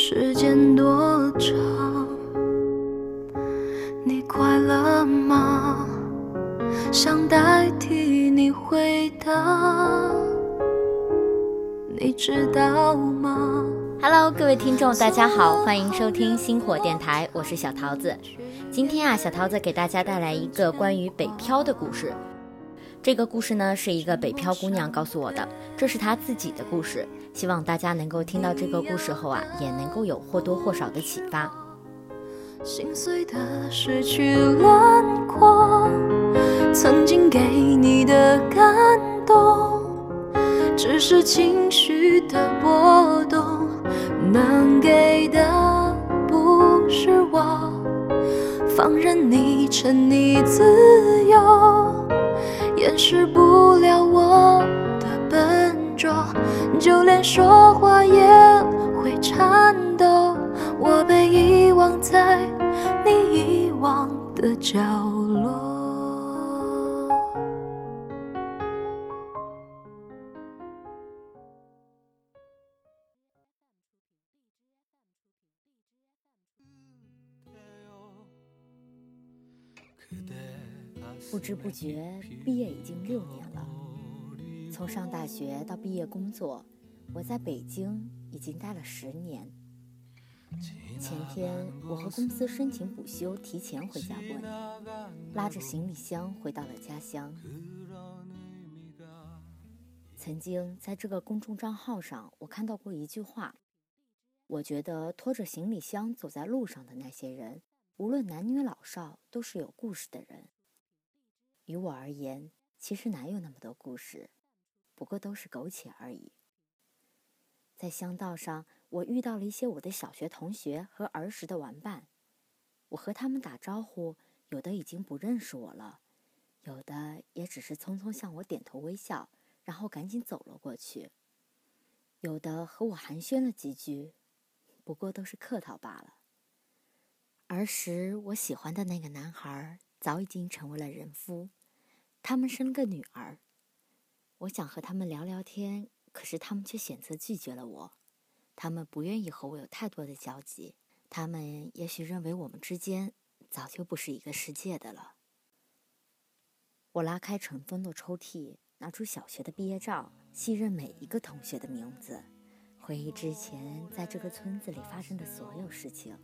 时间多长？你快乐吗？想代替你回答？你知道吗？哈喽各位听众大家好欢迎收听星火电台我是小桃子。今天啊小桃子给大家带来一个关于北漂的故事。这个故事呢，是一个北漂姑娘告诉我的，这是她自己的故事。希望大家能够听到这个故事后啊，也能够有或多或少的启发。心碎的失去轮廓，曾经给你的感动，只是情绪的波动，能给的不是我，放任你沉溺自由，掩饰不了我的笨拙，就连说话也会颤抖。我被遗忘在你遗忘的角落不知不觉，毕业已经六年了。从上大学到毕业工作，我在北京已经待了十年。前天，我和公司申请补休，提前回家过年，拉着行李箱回到了家乡。曾经在这个公众账号上，我看到过一句话：我觉得拖着行李箱走在路上的那些人，无论男女老少，都是有故事的人。于我而言，其实哪有那么多故事，不过都是苟且而已。在乡道上。我遇到了一些我的小学同学和儿时的玩伴，我和他们打招呼，有的已经不认识我了，有的也只是匆匆向我点头微笑，然后赶紧走了过去。有的和我寒暄了几句，不过都是客套罢了。儿时我喜欢的那个男孩早已经成为了人夫，他们生了个女儿。我想和他们聊聊天，可是他们却选择拒绝了我。他们不愿意和我有太多的交集，他们也许认为我们之间早就不是一个世界的了。我拉开尘封的抽屉，拿出小学的毕业照，细认每一个同学的名字，回忆之前在这个村子里发生的所有事情。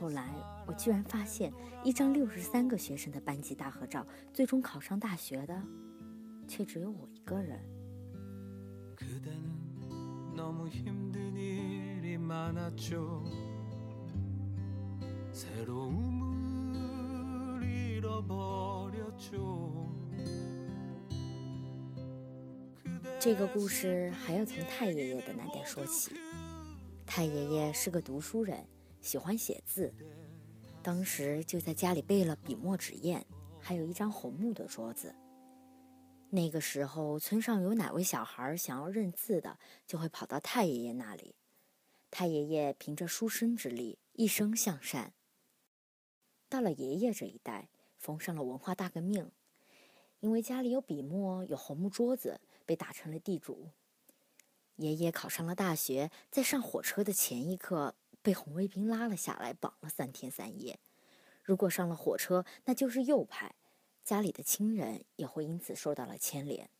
后来，我居然发现，一张六十三个学生的班级大合照，最终考上大学的，却只有我一个人。这个故事还要从太爷爷的那点说起。太爷爷是个读书人，喜欢写字，当时就在家里备了笔墨纸砚，还有一张红木的桌子。那个时候，村上有哪位小孩想要认字的，就会跑到太爷爷那里。太爷爷凭着书生之力，一生向善。到了爷爷这一代，逢上了文化大革命，因为家里有笔墨，有红木桌子，被打成了地主。爷爷考上了大学，在上火车的前一刻，被红卫兵拉了下来，绑了三天三夜。如果上了火车，那就是右派。家里的亲人也会因此受到了牵连。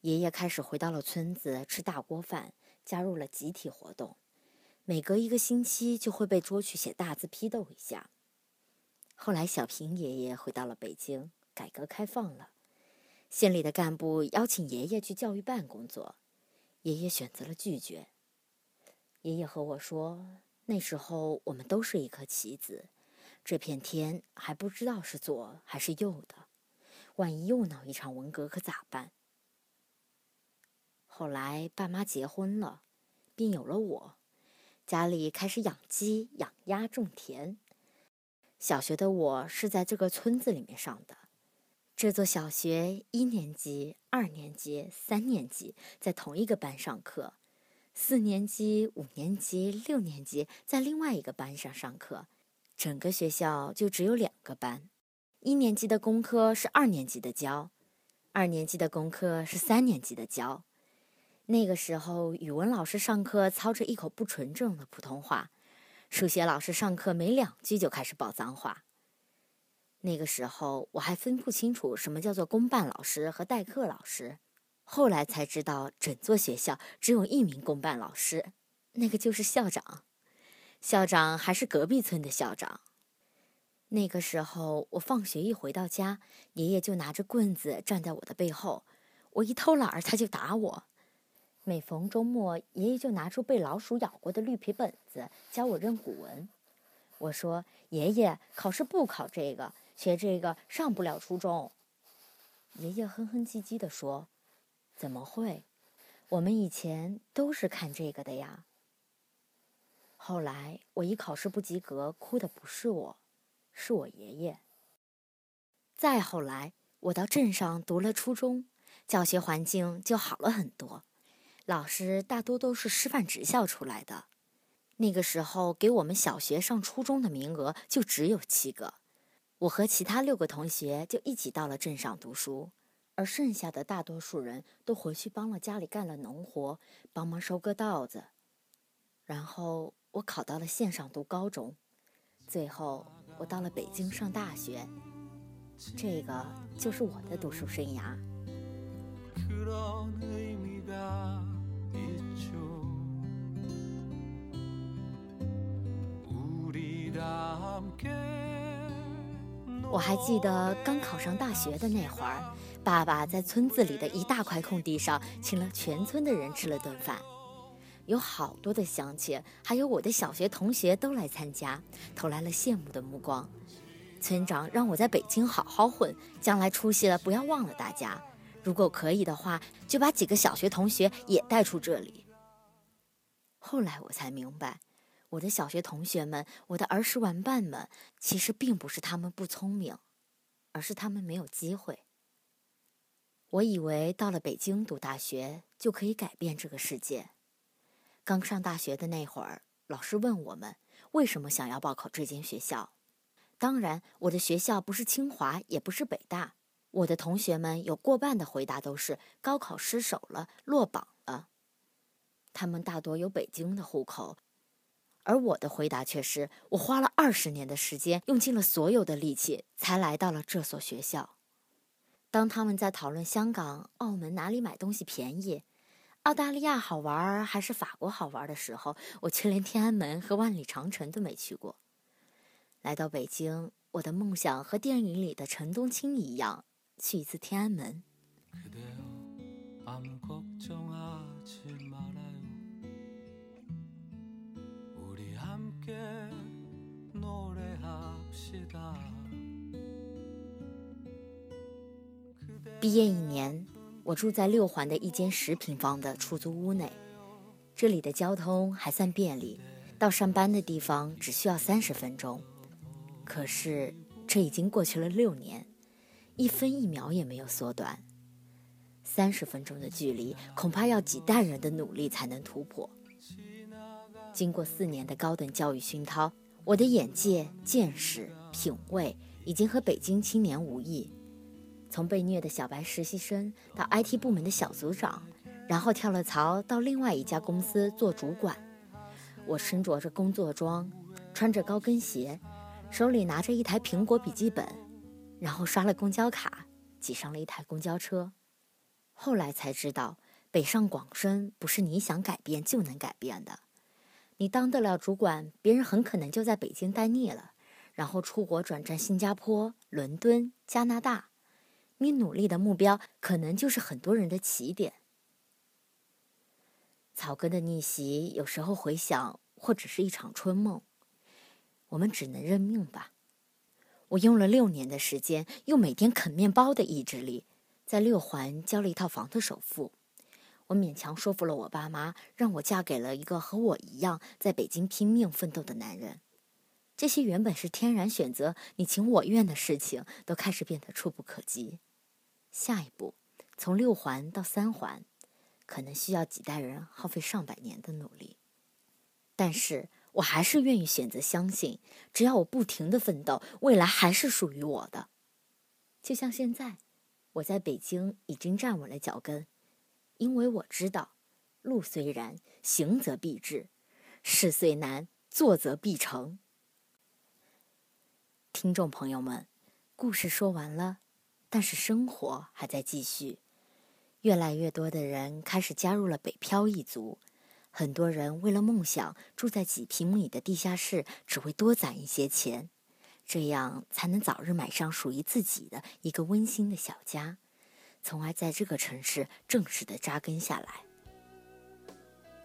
爷爷开始回到了村子吃大锅饭，加入了集体活动，每隔一个星期就会被捉去写大字批斗一下。后来小平爷爷回到了北京，改革开放了，县里的干部邀请爷爷去教育办工作，爷爷选择了拒绝。爷爷和我说，那时候我们都是一颗棋子。这片天还不知道是左还是右的，万一又闹一场文革可咋办？后来爸妈结婚了，并有了我，家里开始养鸡、养鸭、种田。小学的我是在这个村子里面上的，这座小学一年级、二年级、三年级在同一个班上课，四年级、五年级、六年级在另外一个班上上课。整个学校就只有两个班，一年级的功课是二年级的教，二年级的功课是三年级的教。那个时候，语文老师上课操着一口不纯正的普通话，数学老师上课没两句就开始爆脏话。那个时候我还分不清楚什么叫做公办老师和代课老师，后来才知道整座学校只有一名公办老师，那个就是校长，校长还是隔壁村的校长。那个时候我放学一回到家，爷爷就拿着棍子站在我的背后，我一偷懒儿他就打我。每逢周末，爷爷就拿出被老鼠咬过的绿皮本子教我认古文。我说：“爷爷，考试不考这个。”学这个上不了初中。爷爷哼哼唧唧地说：“怎么会？我们以前都是看这个的呀。”后来我一考试不及格，哭的不是我，是我爷爷。再后来，我到镇上读了初中，教学环境就好了很多，老师大多都是师范职校出来的。那个时候，给我们小学上初中的名额就只有七个。我和其他六个同学就一起到了镇上读书，而剩下的大多数人都回去帮了家里干了农活，帮忙收割稻子。然后我考到了县上读高中，最后我到了北京上大学。这个就是我的读书生涯。我还记得刚考上大学的那会儿，爸爸在村子里的一大块空地上请了全村的人吃了顿饭，有好多的乡亲，还有我的小学同学都来参加，投来了羡慕的目光。村长让我在北京好好混，将来出息了不要忘了大家。如果可以的话，就把几个小学同学也带出这里。后来我才明白。我的小学同学们，我的儿时玩伴们，其实并不是他们不聪明，而是他们没有机会。我以为到了北京读大学就可以改变这个世界。刚上大学的那会儿，老师问我们为什么想要报考这间学校。当然，我的学校不是清华，也不是北大。我的同学们有过半的回答都是高考失手了，落榜了。他们大多有北京的户口。而我的回答却是：我花了二十年的时间，用尽了所有的力气，才来到了这所学校。当他们在讨论香港、澳门哪里买东西便宜，澳大利亚好玩还是法国好玩的时候，我却连天安门和万里长城都没去过。来到北京，我的梦想和电影里的陈冬青一样，去一次天安门。毕业一年，我住在六环的一间十平方的出租屋内。这里的交通还算便利，到上班的地方只需要三十分钟。可是这已经过去了六年，一分一秒也没有缩短。三十分钟的距离，恐怕要几代人的努力才能突破。经过四年的高等教育熏陶，我的眼界、见识、品味已经和北京青年无异。从被虐的小白实习生到 IT 部门的小组长，然后跳了槽到另外一家公司做主管。我身着着工作装，穿着高跟鞋，手里拿着一台苹果笔记本，然后刷了公交卡，挤上了一台公交车。后来才知道，北上广深不是你想改变就能改变的。你当得了主管，别人很可能就在北京待腻了，然后出国转战新加坡、伦敦、加拿大。你努力的目标可能就是很多人的起点。草根的逆袭，有时候回想，或只是一场春梦。我们只能认命吧。我用了六年的时间，用每天啃面包的意志力，在六环交了一套房的首付。我勉强说服了我爸妈，让我嫁给了一个和我一样在北京拼命奋斗的男人。这些原本是天然选择，你情我愿的事情，都开始变得触不可及。下一步，从六环到三环，可能需要几代人耗费上百年的努力。但是我还是愿意选择相信，只要我不停的奋斗，未来还是属于我的。就像现在，我在北京已经站稳了脚跟，因为我知道，路虽然行则必至，事虽难做则必成。听众朋友们。故事说完了，但是生活还在继续。越来越多的人开始加入了北漂一族，很多人为了梦想住在几平米的地下室，只为多攒一些钱，这样才能早日买上属于自己的一个温馨的小家，从而在这个城市正式的扎根下来。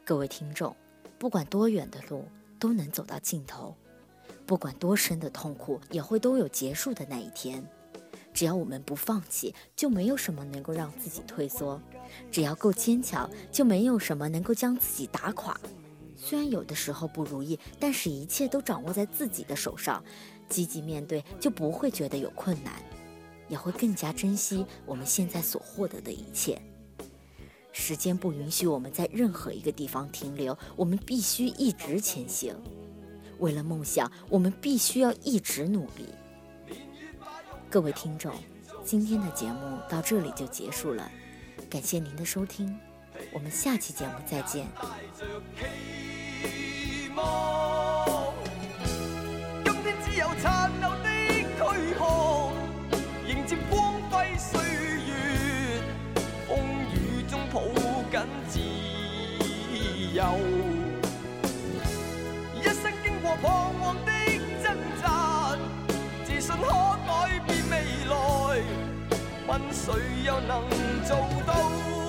各位听众，不管多远的路，都能走到尽头；不管多深的痛苦，也会都有结束的那一天。只要我们不放弃，就没有什么能够让自己退缩；只要够坚强，就没有什么能够将自己打垮。虽然有的时候不如意，但是一切都掌握在自己的手上，积极面对，就不会觉得有困难，也会更加珍惜我们现在所获得的一切。时间不允许我们在任何一个地方停留，我们必须一直前行。为了梦想，我们必须要一直努力。各位听众，今天的节目到这里就结束了，感谢您的收听，我们下期节目再见。谁又能做到。